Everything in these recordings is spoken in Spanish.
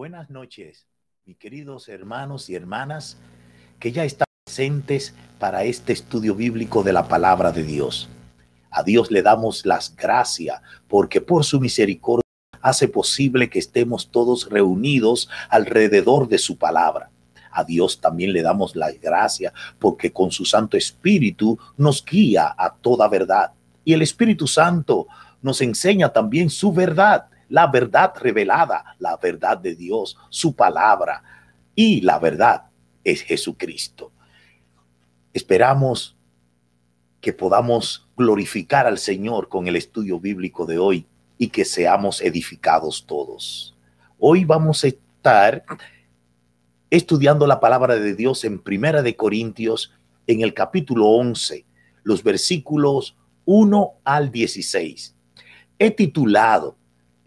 Buenas noches, mis queridos hermanos y hermanas que ya están presentes para este estudio bíblico de la palabra de Dios. A Dios le damos las gracias porque por su misericordia hace posible que estemos todos reunidos alrededor de su palabra. A Dios también le damos la gracia porque con su Santo Espíritu nos guía a toda verdad. Y el Espíritu Santo nos enseña también su verdad la verdad revelada, la verdad de Dios, su palabra. Y la verdad es Jesucristo. Esperamos que podamos glorificar al Señor con el estudio bíblico de hoy y que seamos edificados todos. Hoy vamos a estar estudiando la palabra de Dios en Primera de Corintios en el capítulo 11, los versículos 1 al 16. He titulado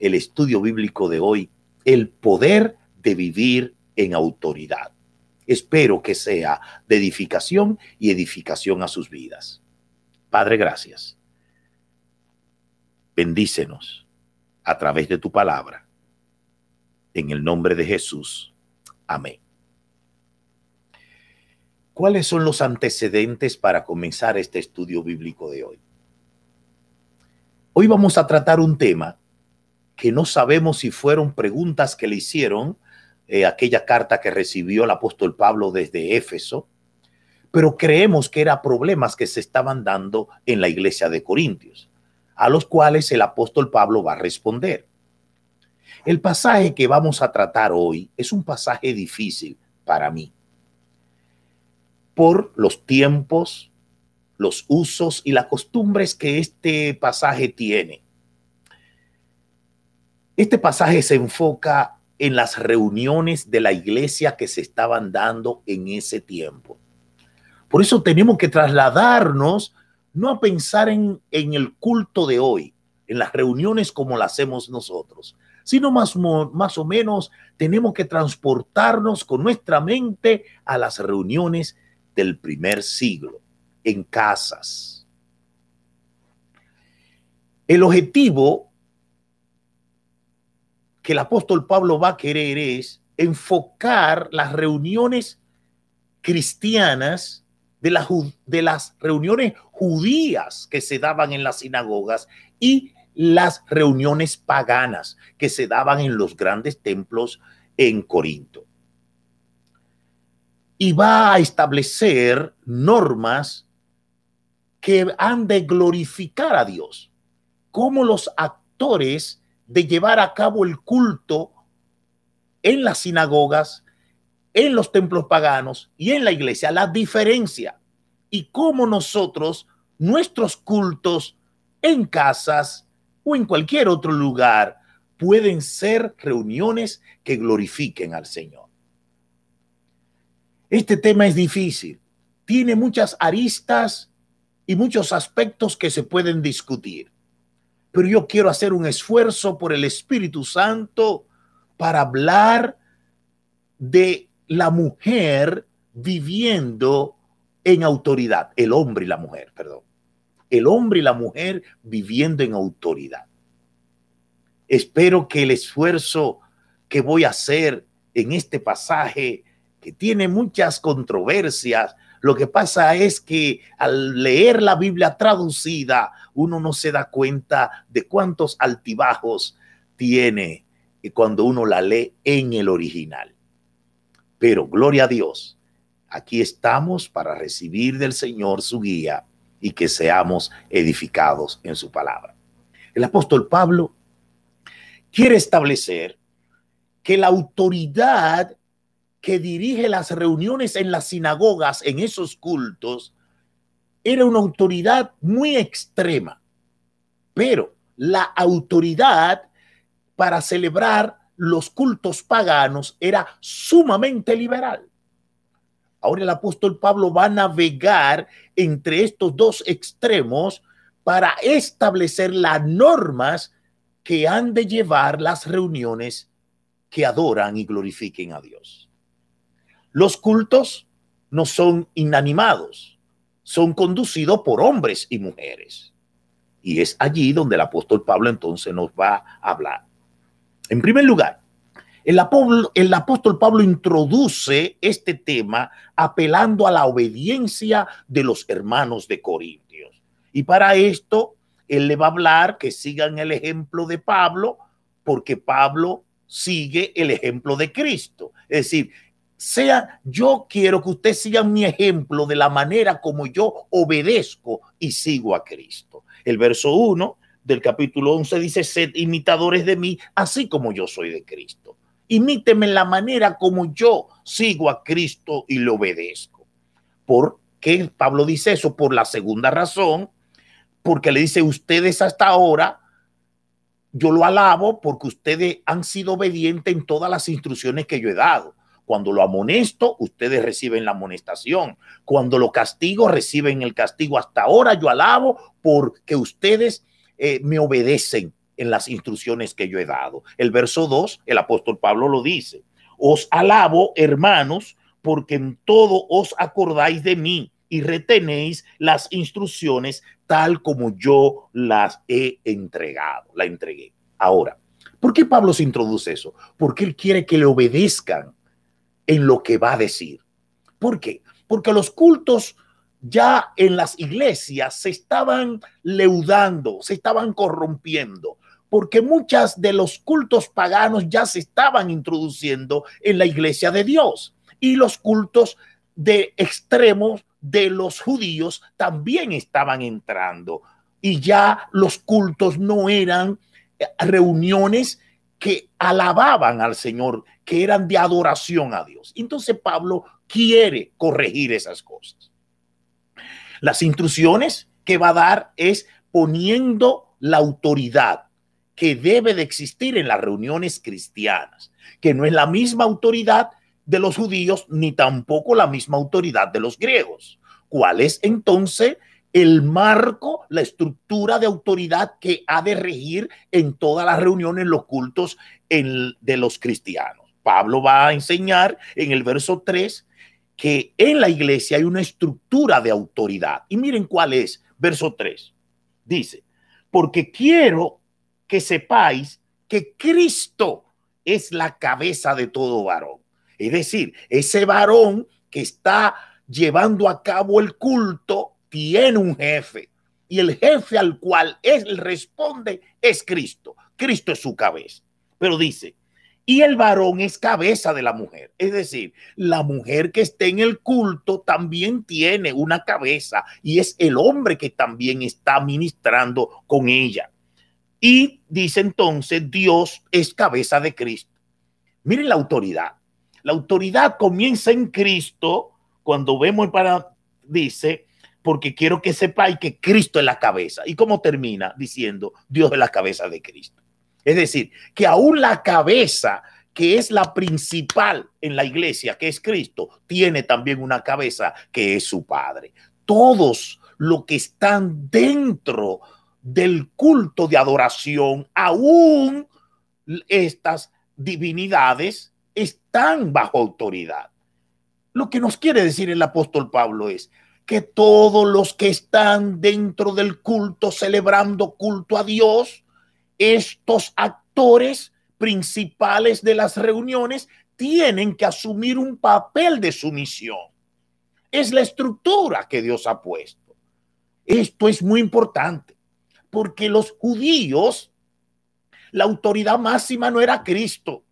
el estudio bíblico de hoy, el poder de vivir en autoridad. Espero que sea de edificación y edificación a sus vidas. Padre, gracias. Bendícenos a través de tu palabra. En el nombre de Jesús. Amén. ¿Cuáles son los antecedentes para comenzar este estudio bíblico de hoy? Hoy vamos a tratar un tema que no sabemos si fueron preguntas que le hicieron eh, aquella carta que recibió el apóstol Pablo desde Éfeso, pero creemos que eran problemas que se estaban dando en la iglesia de Corintios, a los cuales el apóstol Pablo va a responder. El pasaje que vamos a tratar hoy es un pasaje difícil para mí, por los tiempos, los usos y las costumbres que este pasaje tiene. Este pasaje se enfoca en las reuniones de la iglesia que se estaban dando en ese tiempo. Por eso tenemos que trasladarnos no a pensar en, en el culto de hoy, en las reuniones como las hacemos nosotros, sino más, más o menos tenemos que transportarnos con nuestra mente a las reuniones del primer siglo, en casas. El objetivo que el apóstol Pablo va a querer es enfocar las reuniones cristianas de, de las reuniones judías que se daban en las sinagogas y las reuniones paganas que se daban en los grandes templos en Corinto. Y va a establecer normas que han de glorificar a Dios, como los actores de llevar a cabo el culto en las sinagogas, en los templos paganos y en la iglesia, la diferencia. Y cómo nosotros, nuestros cultos en casas o en cualquier otro lugar, pueden ser reuniones que glorifiquen al Señor. Este tema es difícil, tiene muchas aristas y muchos aspectos que se pueden discutir pero yo quiero hacer un esfuerzo por el Espíritu Santo para hablar de la mujer viviendo en autoridad, el hombre y la mujer, perdón. El hombre y la mujer viviendo en autoridad. Espero que el esfuerzo que voy a hacer en este pasaje, que tiene muchas controversias, lo que pasa es que al leer la Biblia traducida, uno no se da cuenta de cuántos altibajos tiene cuando uno la lee en el original. Pero gloria a Dios, aquí estamos para recibir del Señor su guía y que seamos edificados en su palabra. El apóstol Pablo quiere establecer que la autoridad que dirige las reuniones en las sinagogas, en esos cultos, era una autoridad muy extrema, pero la autoridad para celebrar los cultos paganos era sumamente liberal. Ahora el apóstol Pablo va a navegar entre estos dos extremos para establecer las normas que han de llevar las reuniones que adoran y glorifiquen a Dios. Los cultos no son inanimados, son conducidos por hombres y mujeres. Y es allí donde el apóstol Pablo entonces nos va a hablar. En primer lugar, El apóstol, el apóstol, Pablo introduce este tema apelando a la obediencia de los hermanos de Corintios. Y para esto, él le va a hablar que sigan el ejemplo de Pablo, porque Pablo sigue el ejemplo de Cristo. Es decir, sea, yo quiero que ustedes sigan mi ejemplo de la manera como yo obedezco y sigo a Cristo. El verso 1 del capítulo 11 dice, sed imitadores de mí, así como yo soy de Cristo. Imíteme la manera como yo sigo a Cristo y le obedezco. ¿Por qué Pablo dice eso? Por la segunda razón, porque le dice, ustedes hasta ahora, yo lo alabo porque ustedes han sido obedientes en todas las instrucciones que yo he dado. Cuando lo amonesto, ustedes reciben la amonestación. Cuando lo castigo, reciben el castigo. Hasta ahora yo alabo porque ustedes eh, me obedecen en las instrucciones que yo he dado. El verso 2, el apóstol Pablo lo dice. Os alabo, hermanos, porque en todo os acordáis de mí y retenéis las instrucciones tal como yo las he entregado, la entregué. Ahora, ¿por qué Pablo se introduce eso? Porque él quiere que le obedezcan en lo que va a decir. ¿Por qué? Porque los cultos ya en las iglesias se estaban leudando, se estaban corrompiendo, porque muchas de los cultos paganos ya se estaban introduciendo en la iglesia de Dios y los cultos de extremos de los judíos también estaban entrando y ya los cultos no eran eh, reuniones que alababan al Señor, que eran de adoración a Dios. Entonces Pablo quiere corregir esas cosas. Las instrucciones que va a dar es poniendo la autoridad que debe de existir en las reuniones cristianas, que no es la misma autoridad de los judíos ni tampoco la misma autoridad de los griegos. ¿Cuál es entonces el marco, la estructura de autoridad que ha de regir en todas las reuniones, los cultos de los cristianos. Pablo va a enseñar en el verso 3 que en la iglesia hay una estructura de autoridad. Y miren cuál es, verso 3. Dice, porque quiero que sepáis que Cristo es la cabeza de todo varón. Es decir, ese varón que está llevando a cabo el culto tiene un jefe y el jefe al cual él responde es Cristo. Cristo es su cabeza. Pero dice, y el varón es cabeza de la mujer. Es decir, la mujer que esté en el culto también tiene una cabeza y es el hombre que también está ministrando con ella. Y dice entonces, Dios es cabeza de Cristo. Miren la autoridad. La autoridad comienza en Cristo cuando vemos para, dice, porque quiero que sepáis que Cristo es la cabeza. ¿Y cómo termina? Diciendo, Dios es la cabeza de Cristo. Es decir, que aún la cabeza, que es la principal en la iglesia, que es Cristo, tiene también una cabeza que es su Padre. Todos los que están dentro del culto de adoración, aún estas divinidades están bajo autoridad. Lo que nos quiere decir el apóstol Pablo es, que todos los que están dentro del culto, celebrando culto a Dios, estos actores principales de las reuniones tienen que asumir un papel de sumisión. Es la estructura que Dios ha puesto. Esto es muy importante porque los judíos, la autoridad máxima no era Cristo,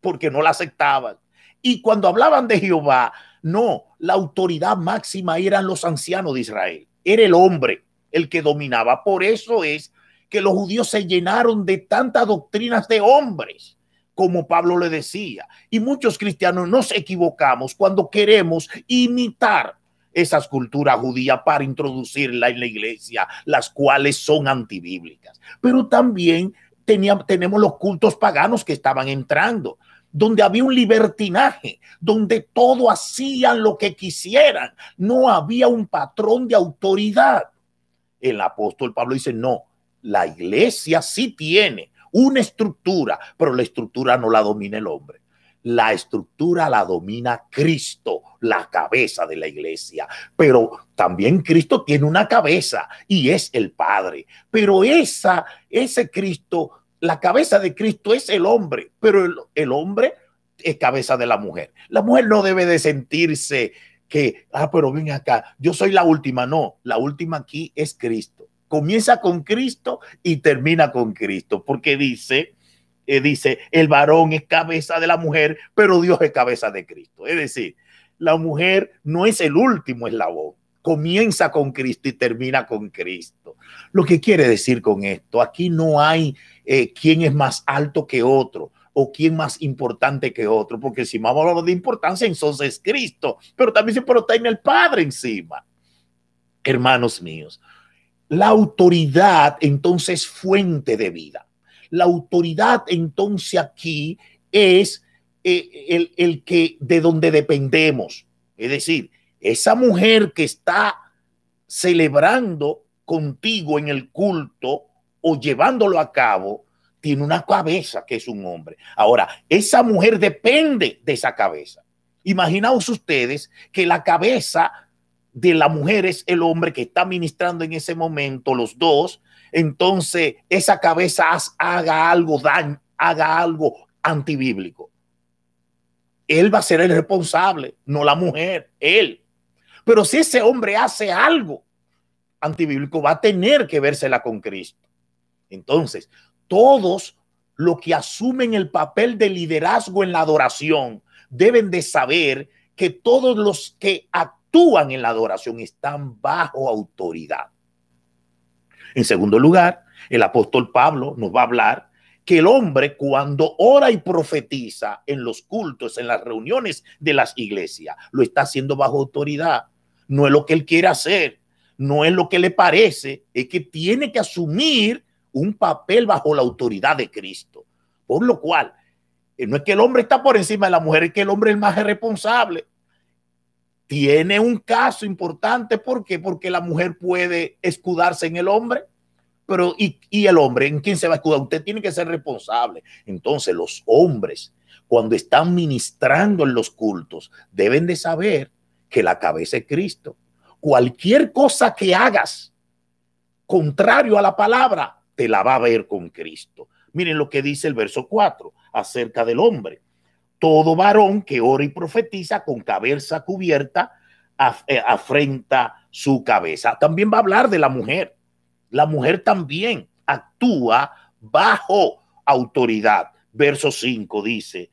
porque no la aceptaban. Y cuando hablaban de Jehová, no, la autoridad máxima eran los ancianos de Israel. Era el hombre el que dominaba. Por eso es que los judíos se llenaron de tantas doctrinas de hombres, como Pablo le decía. Y muchos cristianos nos equivocamos cuando queremos imitar esas culturas judías para introducirla en la iglesia, las cuales son antibíblicas. Pero también tenemos los cultos paganos que estaban entrando donde había un libertinaje, donde todo hacían lo que quisieran, no había un patrón de autoridad. El apóstol Pablo dice, no, la iglesia sí tiene una estructura, pero la estructura no la domina el hombre. La estructura la domina Cristo, la cabeza de la iglesia. Pero también Cristo tiene una cabeza y es el Padre. Pero esa, ese Cristo la cabeza de Cristo es el hombre, pero el, hombre es cabeza de la mujer. La mujer no debe de sentirse que, ah, pero ven acá, yo soy la última. No, la última aquí es Cristo. Comienza con Cristo y termina con Cristo, porque dice, eh, dice, el varón es cabeza de la mujer, pero Dios es cabeza de Cristo. Es decir, la mujer no es el último eslabón, comienza con Cristo y termina con Cristo. Lo que quiere decir con esto, aquí no hay eh, quién es más alto que otro o quién más importante que otro, porque si vamos a hablar de importancia, entonces es Cristo, pero también se protege el Padre encima. Hermanos míos, la autoridad entonces fuente de vida. La autoridad entonces aquí es eh, el, el que de donde dependemos. Es decir, esa mujer que está celebrando contigo en el culto o llevándolo a cabo, tiene una cabeza que es un hombre. Ahora, esa mujer depende de esa cabeza. Imaginaos ustedes que la cabeza de la mujer es el hombre que está ministrando en ese momento, los dos. Entonces, esa cabeza haga algo daño, haga algo antibíblico. Él va a ser el responsable, no la mujer, él. Pero si ese hombre hace algo antibíblico, va a tener que vérsela con Cristo. Entonces, todos los que asumen el papel de liderazgo en la adoración deben de saber que todos los que actúan en la adoración están bajo autoridad. En segundo lugar, el apóstol Pablo nos va a hablar que el hombre cuando ora y profetiza en los cultos, en las reuniones de las iglesias, lo está haciendo bajo autoridad. No es lo que él quiere hacer, no es lo que le parece, es que tiene que asumir un papel bajo la autoridad de Cristo. Por lo cual, eh, no es que el hombre está por encima de la mujer, es que el hombre es más responsable. Tiene un caso importante, ¿por qué? Porque la mujer puede escudarse en el hombre, pero ¿y, y el hombre en quién se va a escudar? Usted tiene que ser responsable. Entonces, los hombres, cuando están ministrando en los cultos, deben de saber que la cabeza es Cristo. Cualquier cosa que hagas contrario a la palabra, te la va a ver con Cristo. Miren lo que dice el verso 4 acerca del hombre. Todo varón que ora y profetiza con cabeza cubierta eh, afrenta su cabeza. También va a hablar de la mujer. La mujer también actúa bajo autoridad. Verso 5 dice,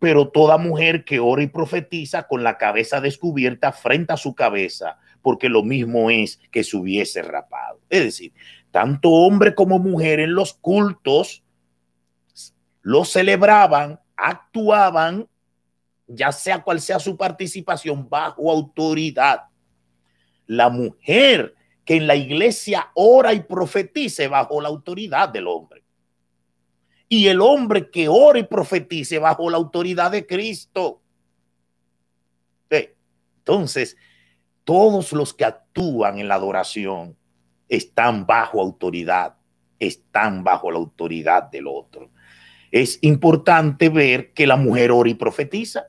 pero toda mujer que ora y profetiza con la cabeza descubierta afrenta su cabeza, porque lo mismo es que se hubiese rapado. Es decir, tanto hombre como mujer en los cultos lo celebraban, actuaban, ya sea cual sea su participación, bajo autoridad. La mujer que en la iglesia ora y profetice bajo la autoridad del hombre. Y el hombre que ora y profetice bajo la autoridad de Cristo. Entonces, todos los que actúan en la adoración están bajo autoridad, están bajo la autoridad del otro. Es importante ver que la mujer ora y profetiza.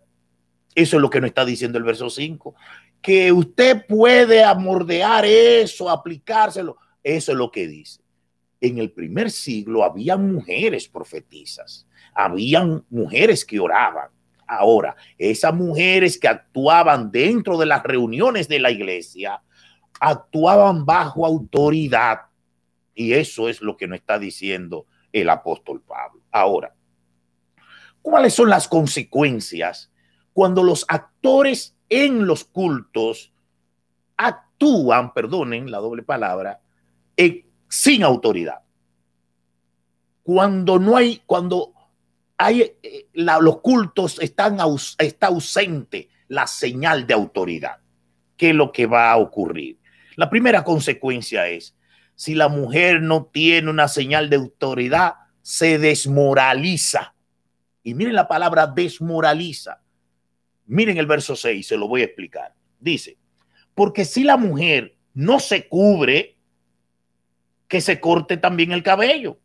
Eso es lo que nos está diciendo el verso 5. Que usted puede amordear eso, aplicárselo. Eso es lo que dice. En el primer siglo había mujeres profetizas, habían mujeres que oraban. Ahora, esas mujeres que actuaban dentro de las reuniones de la iglesia actuaban bajo autoridad. Y eso es lo que nos está diciendo el apóstol Pablo. Ahora, ¿cuáles son las consecuencias cuando los actores en los cultos actúan, perdonen la doble palabra, sin autoridad? Cuando no hay, cuando hay eh, los cultos están está ausente la señal de autoridad. ¿Qué es lo que va a ocurrir? La primera consecuencia es, si la mujer no tiene una señal de autoridad, se desmoraliza. Y miren la palabra desmoraliza. Miren el verso 6, se lo voy a explicar. Dice, porque si la mujer no se cubre, que se corte también el cabello.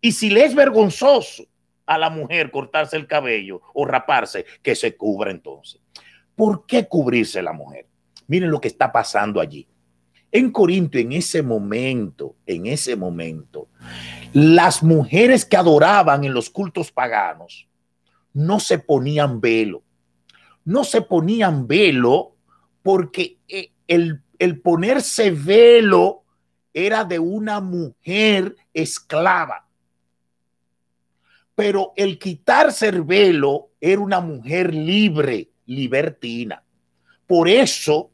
Y si le es vergonzoso a la mujer cortarse el cabello o raparse, que se cubra entonces. ¿Por qué cubrirse la mujer? Miren lo que está pasando allí En Corinto, en ese momento, en ese momento, las mujeres que adoraban en los cultos paganos no se ponían velo. No se ponían velo porque eh, el, ponerse velo era de una mujer esclava. Pero el quitarse el velo era una mujer libre, libertina. Por eso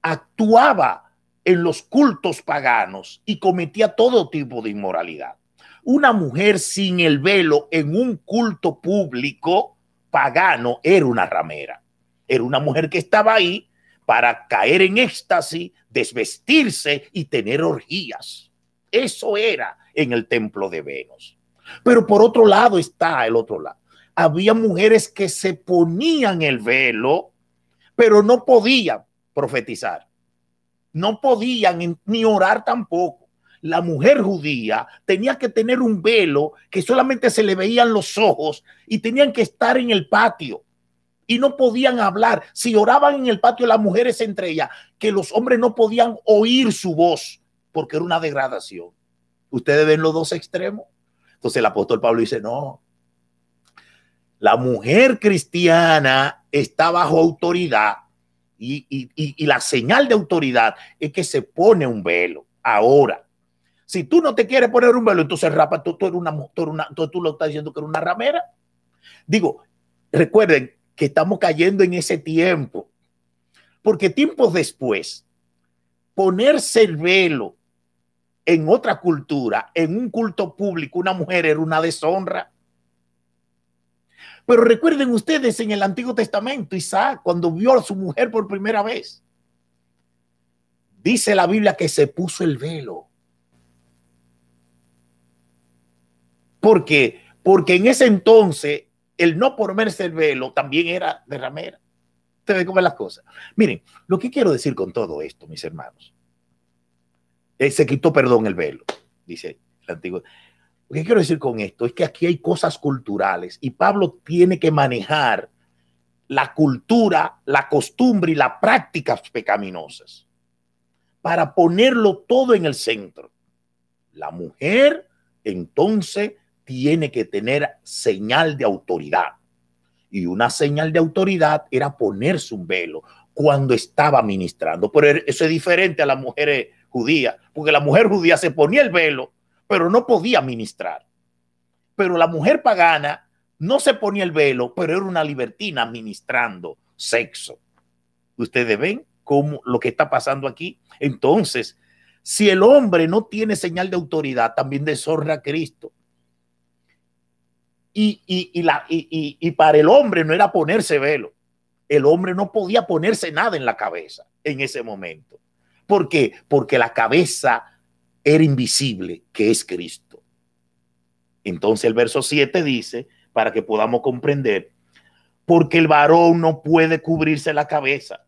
actuaba en los cultos paganos y cometía todo tipo de inmoralidad. Una mujer sin el velo en un culto público pagano era una ramera. Era una mujer que estaba ahí para caer en éxtasis, desvestirse y tener orgías. Eso era en el templo de Venus. Pero por otro lado está el otro lado. Había mujeres que se ponían el velo, pero no podían profetizar. No podían ni orar tampoco. La mujer judía tenía que tener un velo que solamente se le veían los ojos y tenían que estar en el patio y no podían hablar. Si oraban en el patio las mujeres entre ellas, que los hombres no podían oír su voz porque era una degradación. Ustedes ven los dos extremos. Entonces el apóstol Pablo dice, no, la mujer cristiana está bajo autoridad y, la señal de autoridad es que se pone un velo. Ahora, si tú no te quieres poner un velo, entonces rapa, tú, eres una, tú, una, tú lo estás diciendo que eres una ramera. Digo, recuerden, que estamos cayendo en ese tiempo. Porque tiempos después, ponerse el velo en otra cultura, en un culto público, una mujer era una deshonra. Pero recuerden ustedes en el Antiguo Testamento, Isaac, cuando vio a su mujer por primera vez, dice la Biblia que se puso el velo. Porque, porque en ese entonces el no ponerse el velo también era de ramera. Usted ve cómo las cosas. Miren, lo que quiero decir con todo esto, mis hermanos, eh, se quitó perdón el velo, dice el antiguo. Lo que quiero decir con esto es que aquí hay cosas culturales y Pablo tiene que manejar la cultura, la costumbre y las prácticas pecaminosas para ponerlo todo en el centro. La mujer entonces tiene que tener señal de autoridad. Y una señal de autoridad era ponerse un velo cuando estaba ministrando. Pero eso es diferente a las mujeres judías, porque la mujer judía se ponía el velo, pero no podía ministrar. Pero la mujer pagana no se ponía el velo, pero era una libertina ministrando sexo. Ustedes ven cómo lo que está pasando aquí. Entonces, si el hombre no tiene señal de autoridad, también deshonra a Cristo. Y, la, y, para el hombre no era ponerse velo. El hombre no podía ponerse nada en la cabeza en ese momento. ¿Por qué? Porque la cabeza era invisible, que es Cristo. Entonces el verso 7 dice, para que podamos comprender, porque el varón no puede cubrirse la cabeza,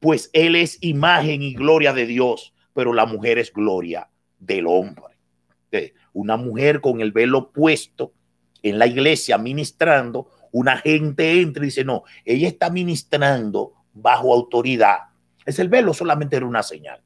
pues él es imagen y gloria de Dios, pero la mujer es gloria del hombre. Una mujer con el velo puesto en la iglesia ministrando, una gente entra y dice, no, ella está ministrando bajo autoridad. Es el velo, solamente era una señal.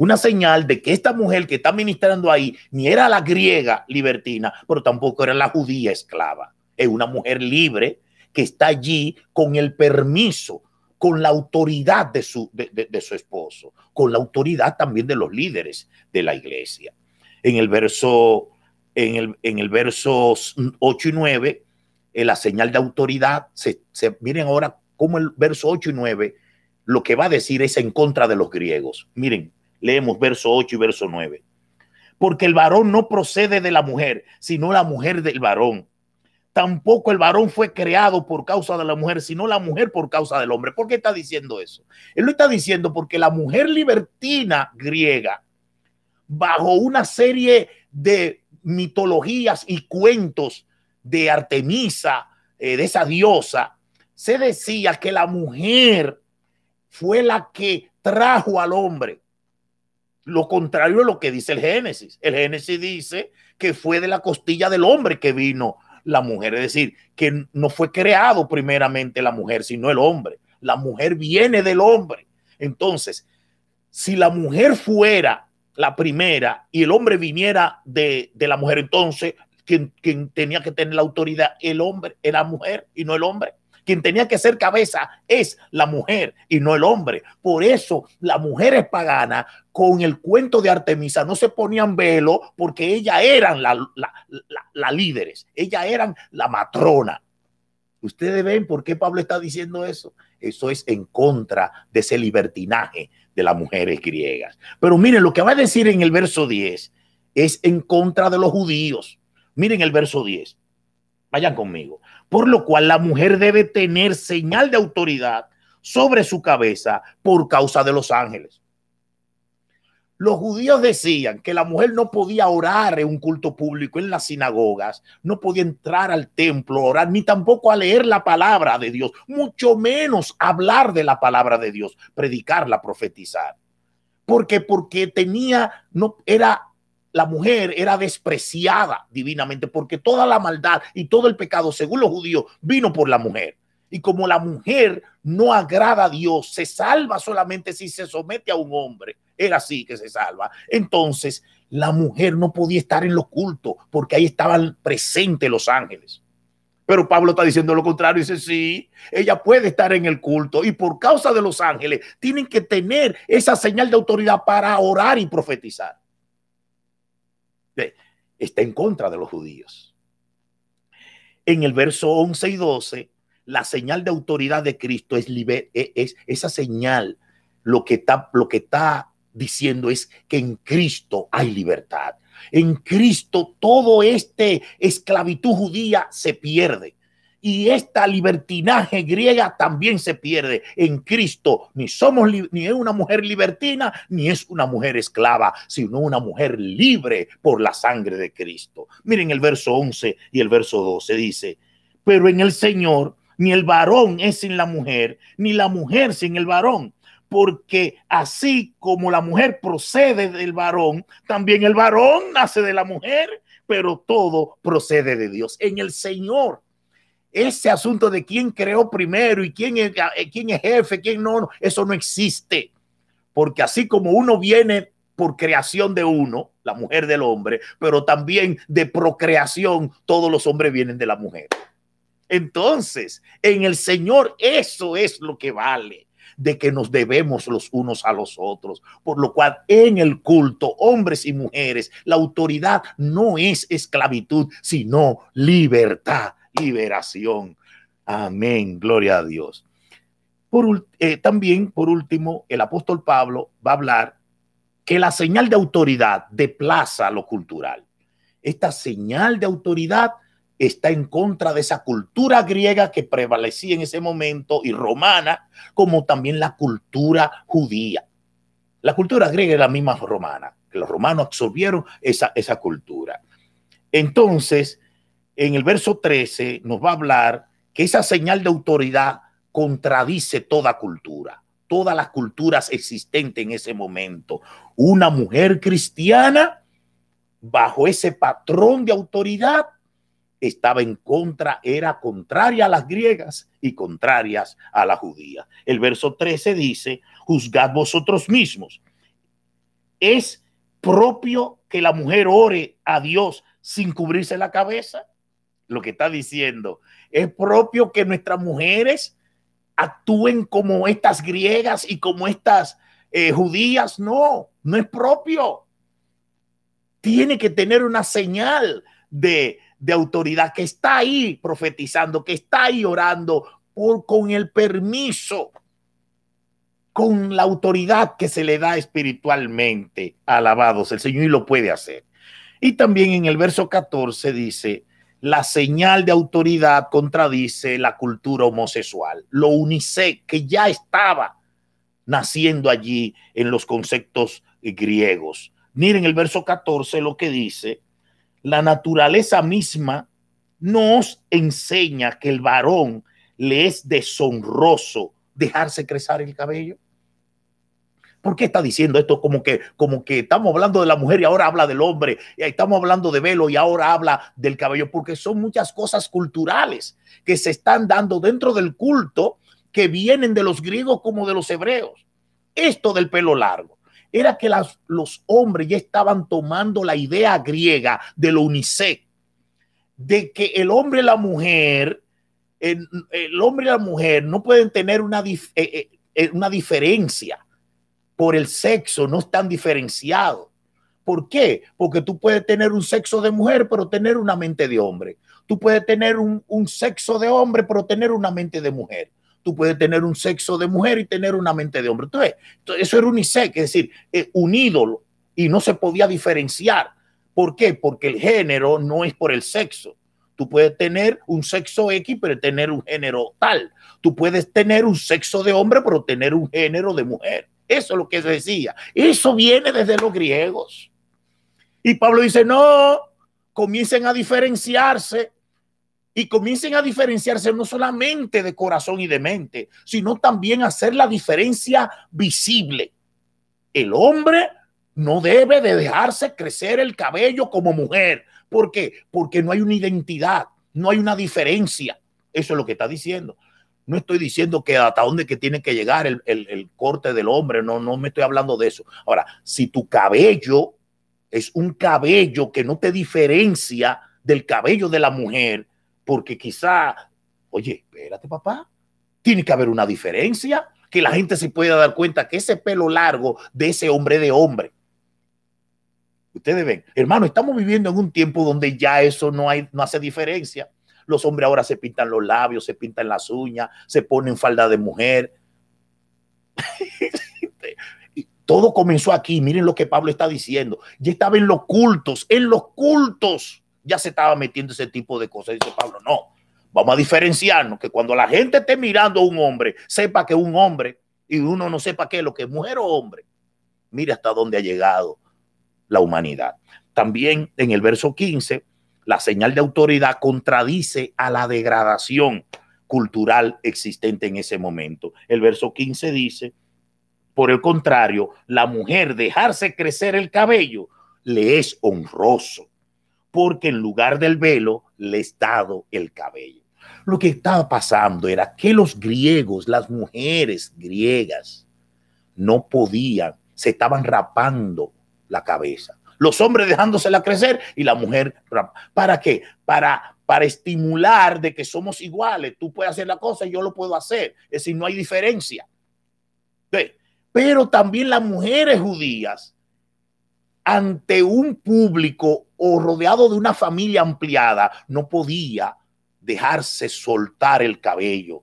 Una señal de que esta mujer que está ministrando ahí ni era la griega libertina, pero tampoco era la judía esclava. Es una mujer libre que está allí con el permiso, con la autoridad de su, de su esposo, con la autoridad también de los líderes de la iglesia. En el verso en el, en el verso 8 y 9, en la señal de autoridad, se, miren ahora cómo el verso 8 y 9 lo que va a decir es en contra de los griegos. Miren, leemos verso 8 y verso 9. Porque el varón no procede de la mujer, sino la mujer del varón. Tampoco el varón fue creado por causa de la mujer, sino la mujer por causa del hombre. ¿Por qué está diciendo eso? Él lo está diciendo porque la mujer libertina griega, bajo una serie de mitologías y cuentos de Artemisa, eh, de esa diosa, se decía que la mujer fue la que trajo al hombre. Lo contrario a lo que dice el Génesis. El Génesis dice que fue de la costilla del hombre que vino la mujer. Es decir, que no fue creado primeramente la mujer, sino el hombre. La mujer viene del hombre. Entonces, si la mujer fuera la primera y el hombre viniera de, de la mujer, entonces quien, quien, tenía que tener la autoridad, el hombre, era mujer y no el hombre. Quien tenía que ser cabeza es la mujer y no el hombre. Por eso las mujeres paganas con el cuento de Artemisa no se ponían velo porque ellas eran las la, la, la líderes, ellas eran la matrona. Ustedes ven por qué Pablo está diciendo eso. Eso es en contra de ese libertinaje de las mujeres griegas. Pero miren, lo que va a decir en el verso 10 es en contra de los judíos. Miren el verso 10. Vayan conmigo. Por lo cual la mujer debe tener señal de autoridad sobre su cabeza por causa de los ángeles. Los judíos decían que la mujer no podía orar en un culto público en las sinagogas, no podía entrar al templo, orar, ni tampoco a leer la palabra de Dios, mucho menos hablar de la palabra de Dios, predicarla, profetizar. Porque porque tenía no era la mujer era despreciada divinamente porque toda la maldad y todo el pecado, según los judíos, vino por la mujer. Y como la mujer no agrada a Dios, se salva solamente si se somete a un hombre. Era así que se salva. Entonces, la mujer no podía estar en los cultos porque ahí estaban presentes los ángeles. Pero Pablo está diciendo lo contrario. Dice, sí, ella puede estar en el culto y por causa de los ángeles tienen que tener esa señal de autoridad para orar y profetizar. Está en contra de los judíos. En el verso 11 y 12 la señal de autoridad de Cristo es, liber, e, es esa señal. Lo que, está, lo que está diciendo es que en Cristo hay libertad. En Cristo todo este esclavitud judía se pierde. Y esta libertinaje griega también se pierde. En Cristo ni somos ni es una mujer libertina ni es una mujer esclava, sino una mujer libre por la sangre de Cristo. Miren el verso 11 y el verso 12 dice, pero en el Señor ni el varón es sin la mujer, ni la mujer sin el varón, porque así como la mujer procede del varón, también el varón nace de la mujer, pero todo procede de Dios. En el Señor, ese asunto de quién creó primero y quién es, eh, quién es jefe, quién no, eso no existe. Porque así como uno viene por creación de uno, la mujer del hombre, pero también de procreación, todos los hombres vienen de la mujer. Entonces, en el Señor eso es lo que vale de que nos debemos los unos a los otros. Por lo cual en el culto, hombres y mujeres, la autoridad no es esclavitud, sino libertad, liberación. Amén, gloria a Dios. Eh, también, por último, el apóstol Pablo va a hablar que la señal de autoridad desplaza lo cultural. Esta señal de autoridad está en contra de esa cultura griega que prevalecía en ese momento y romana, como también la cultura judía. La cultura griega es la misma romana, que los romanos absorbieron esa, esa cultura. Entonces, en el verso 13 nos va a hablar que esa señal de autoridad contradice toda cultura, todas las culturas existentes en ese momento. Una mujer cristiana bajo ese patrón de autoridad estaba en contra, era contraria a las griegas y contrarias a la judía. El verso 13 dice, juzgad vosotros mismos. ¿Es propio que la mujer ore a Dios sin cubrirse la cabeza? Lo que está diciendo, es propio que nuestras mujeres actúen como estas griegas y como estas eh, judías. No, no es propio. Tiene que tener una señal de, de autoridad que está ahí profetizando, que está ahí orando por, con el permiso, con la autoridad que se le da espiritualmente. Alabados el Señor y lo puede hacer. Y también en el verso 14 dice, la señal de autoridad contradice la cultura homosexual, lo unisex que ya estaba naciendo allí en los conceptos griegos. Miren el verso 14 lo que dice, la naturaleza misma nos enseña que el varón le es deshonroso dejarse crecer el cabello. ¿Por qué está diciendo esto como que, como que estamos hablando de la mujer y ahora habla del hombre? Y estamos hablando de velo y ahora habla del cabello, porque son muchas cosas culturales que se están dando dentro del culto que vienen de los griegos como de los hebreos. Esto del pelo largo. era que los hombres ya estaban tomando la idea griega de lo unisex, de que el hombre y la mujer, el, hombre y la mujer no pueden tener una, eh, eh, eh, una diferencia por el sexo, no están diferenciados. ¿Por qué? Porque tú puedes tener un sexo de mujer, pero tener una mente de hombre. Tú puedes tener un, sexo de hombre, pero tener una mente de mujer tú puedes tener un sexo de mujer y tener una mente de hombre. Entonces, eso era unisex, es decir, eh, un ídolo y no se podía diferenciar. ¿Por qué? Porque el género no es por el sexo. Tú puedes tener un sexo X, pero tener un género tal. Tú puedes tener un sexo de hombre, pero tener un género de mujer. Eso es lo que se decía. Eso viene desde los griegos. Y Pablo dice, no, comiencen a diferenciarse y comiencen a diferenciarse no solamente de corazón y de mente, sino también hacer la diferencia visible. El hombre no debe de dejarse crecer el cabello como mujer. ¿Por qué? Porque no hay una identidad, no hay una diferencia. Eso es lo que está diciendo. No estoy diciendo que hasta dónde que tiene que llegar el, el corte del hombre, no, no me estoy hablando de eso. Ahora, si tu cabello es un cabello que no te diferencia del cabello de la mujer, porque quizá, oye, espérate papá, tiene que haber una diferencia, que la gente se pueda dar cuenta que ese pelo largo de ese hombre de hombre. Ustedes ven, hermano, estamos viviendo en un tiempo donde ya eso no, hay, no hace diferencia. Los hombres ahora se pintan los labios, se pintan las uñas, se ponen falda de mujer. Todo comenzó aquí. Miren lo que Pablo está diciendo. Ya estaba en los cultos, en los cultos ya se estaba metiendo ese tipo de cosas. Dice Pablo, no, vamos a diferenciarnos, que cuando la gente esté mirando a un hombre, sepa que es un hombre y uno no sepa qué es lo que es mujer o hombre. Mire hasta dónde ha llegado la humanidad. También en el verso 15, la señal de autoridad contradice a la degradación cultural existente en ese momento. El verso 15 dice, por el contrario, la mujer dejarse crecer el cabello le es honroso porque en lugar del velo le es dado el cabello. Lo que estaba pasando era que los griegos, las mujeres griegas, no podían, se estaban rapando la cabeza. Los hombres dejándosela crecer y la mujer, ¿para qué? Para, para estimular de que somos iguales. Tú puedes hacer la cosa y yo lo puedo hacer. Es decir, no hay diferencia. Pero también las mujeres judías, ante un público o rodeado de una familia ampliada, no podía dejarse soltar el cabello.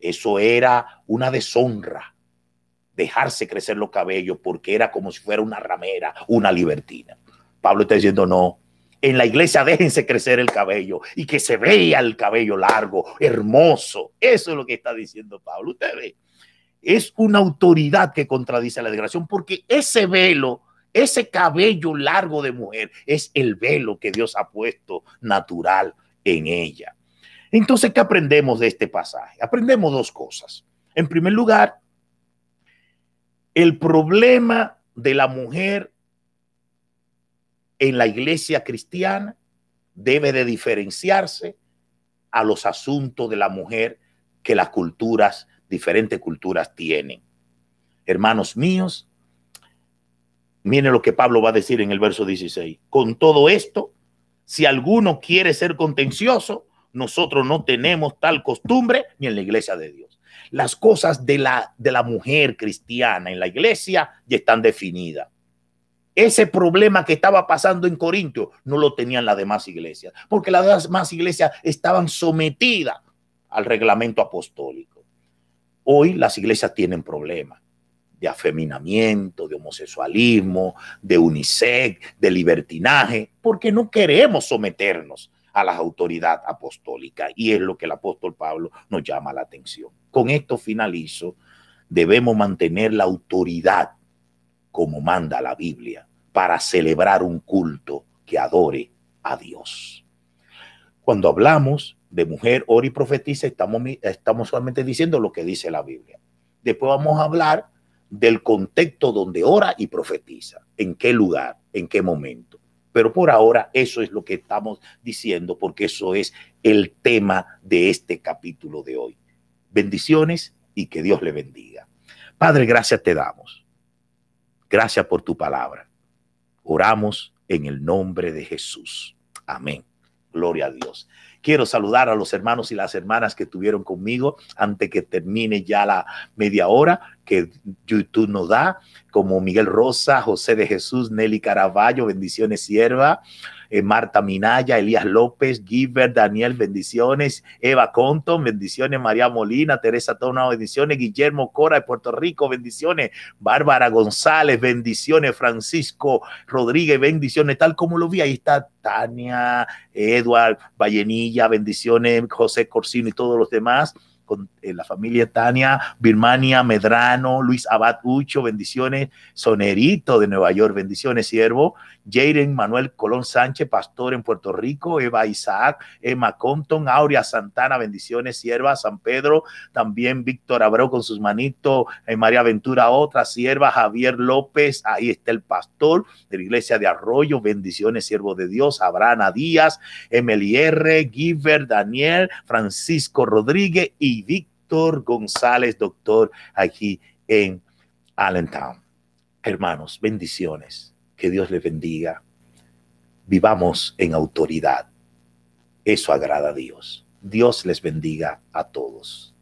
Eso era una deshonra, dejarse crecer los cabellos porque era como si fuera una ramera, una libertina. Pablo está diciendo, no, en la iglesia déjense crecer el cabello y que se vea el cabello largo, hermoso. Eso es lo que está diciendo Pablo. Usted ve, es una autoridad que contradice la degradación porque ese velo ese cabello largo de mujer es el velo que Dios ha puesto natural en ella. Entonces, ¿qué aprendemos de este pasaje? Aprendemos dos cosas. En primer lugar, el problema de la mujer en la iglesia cristiana debe de diferenciarse a los asuntos de la mujer que las culturas, diferentes culturas tienen. Hermanos míos, Miren lo que Pablo va a decir en el verso 16. Con todo esto, si alguno quiere ser contencioso, nosotros no tenemos tal costumbre ni en la iglesia de Dios. Las cosas de la, de la mujer cristiana en la iglesia ya están definidas. Ese problema que estaba pasando en Corintio no lo tenían las demás iglesias, porque las demás iglesias estaban sometidas al reglamento apostólico. Hoy las iglesias tienen problemas de afeminamiento, de homosexualismo, de unisex, de libertinaje, porque no queremos someternos a la autoridad apostólica y es lo que el apóstol Pablo nos llama la atención. Con esto finalizo, debemos mantener la autoridad como manda la Biblia para celebrar un culto que adore a Dios. Cuando hablamos de mujer, ora y profetiza, estamos, estamos solamente diciendo lo que dice la Biblia. Después vamos a hablar del contexto donde ora y profetiza, en qué lugar, en qué momento. Pero por ahora eso es lo que estamos diciendo porque eso es el tema de este capítulo de hoy. Bendiciones y que Dios le bendiga. Padre, gracias te damos. Gracias por tu palabra. Oramos en el nombre de Jesús. Amén. Gloria a Dios. Quiero saludar a los hermanos y las hermanas que estuvieron conmigo antes que termine ya la media hora que YouTube nos da, como Miguel Rosa, José de Jesús, Nelly Caraballo, bendiciones sierva, eh, Marta Minaya, Elías López, Giver, Daniel, bendiciones, Eva Conton, bendiciones, María Molina, Teresa Tona, bendiciones, Guillermo Cora de Puerto Rico, bendiciones, Bárbara González, bendiciones, Francisco Rodríguez, bendiciones, tal como lo vi, ahí está Tania, Edward, Vallenilla, bendiciones, José Corsino y todos los demás con eh, la familia Tania, Birmania, Medrano, Luis Abad Ucho, bendiciones, Sonerito de Nueva York, bendiciones, siervo, Jaden Manuel Colón Sánchez, pastor en Puerto Rico, Eva Isaac, Emma Compton, Aurea Santana, bendiciones, sierva, San Pedro, también Víctor Abreu con sus manitos, eh, María Ventura, otra sierva, Javier López, ahí está el pastor de la iglesia de Arroyo, bendiciones, siervo de Dios, Abrana Díaz, MLR, Giver, Daniel, Francisco Rodríguez y Víctor González, doctor, aquí en Allentown. Hermanos, bendiciones que Dios les bendiga. Vivamos en autoridad. Eso agrada a Dios. Dios les bendiga a todos.